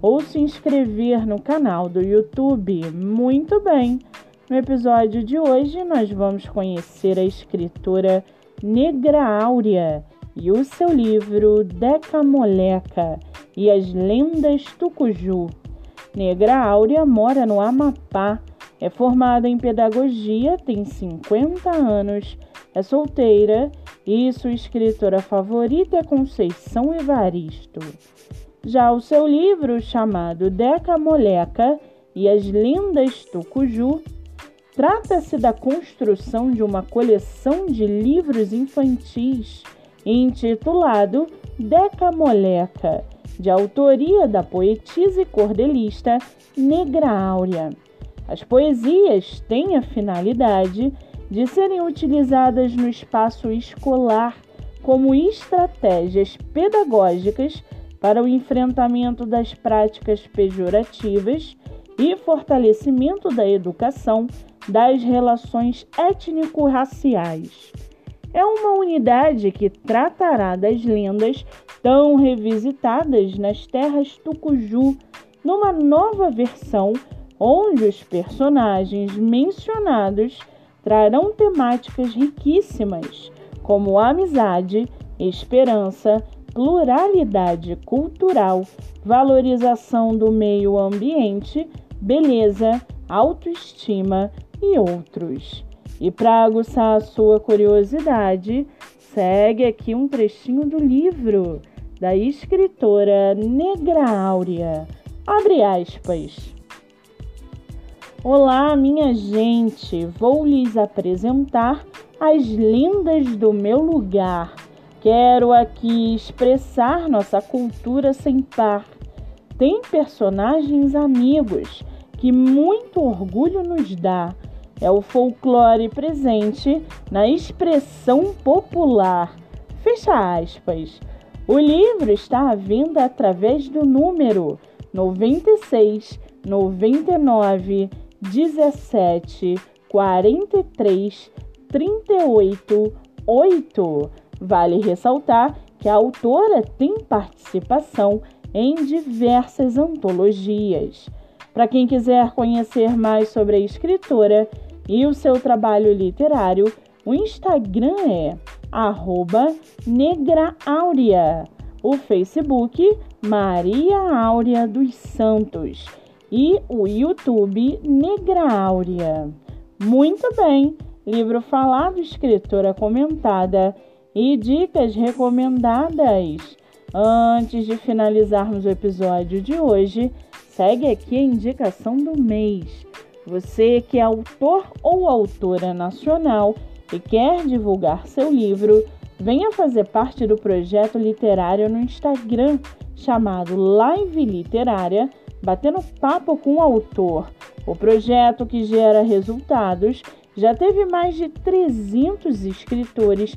ou se inscrever no canal do YouTube. Muito bem! No episódio de hoje, nós vamos conhecer a escritora Negra Áurea e o seu livro Deca Moleca e as Lendas Tucuju. Negra Áurea mora no Amapá, é formada em pedagogia, tem 50 anos, é solteira e sua escritora favorita é Conceição Evaristo. Já o seu livro, chamado Deca Moleca e as Lendas Tucuju, trata-se da construção de uma coleção de livros infantis intitulado Deca Moleca, de autoria da poetisa e cordelista Negra Áurea. As poesias têm a finalidade de serem utilizadas no espaço escolar como estratégias pedagógicas para o enfrentamento das práticas pejorativas e fortalecimento da educação das relações étnico-raciais. É uma unidade que tratará das lendas tão revisitadas nas terras Tucuju, numa nova versão onde os personagens mencionados trarão temáticas riquíssimas, como amizade, esperança, pluralidade cultural, valorização do meio ambiente, beleza, autoestima e outros. E para aguçar a sua curiosidade, segue aqui um trechinho do livro da escritora Negra Áurea. Abre aspas. Olá, minha gente! Vou lhes apresentar as lendas do meu lugar Quero aqui expressar nossa cultura sem par. Tem personagens amigos que muito orgulho nos dá. É o folclore presente na expressão popular. Fecha aspas. O livro está à venda através do número 96 99 17 43 38 8. Vale ressaltar que a autora tem participação em diversas antologias. Para quem quiser conhecer mais sobre a escritora e o seu trabalho literário, o Instagram é negraáurea, o Facebook Maria Áurea dos Santos e o YouTube Negra Áurea. Muito bem, livro falado, escritora comentada e dicas recomendadas. Antes de finalizarmos o episódio de hoje, segue aqui a indicação do mês. Você que é autor ou autora nacional e quer divulgar seu livro, venha fazer parte do projeto literário no Instagram chamado Live Literária, batendo papo com o autor. O projeto que gera resultados já teve mais de 300 escritores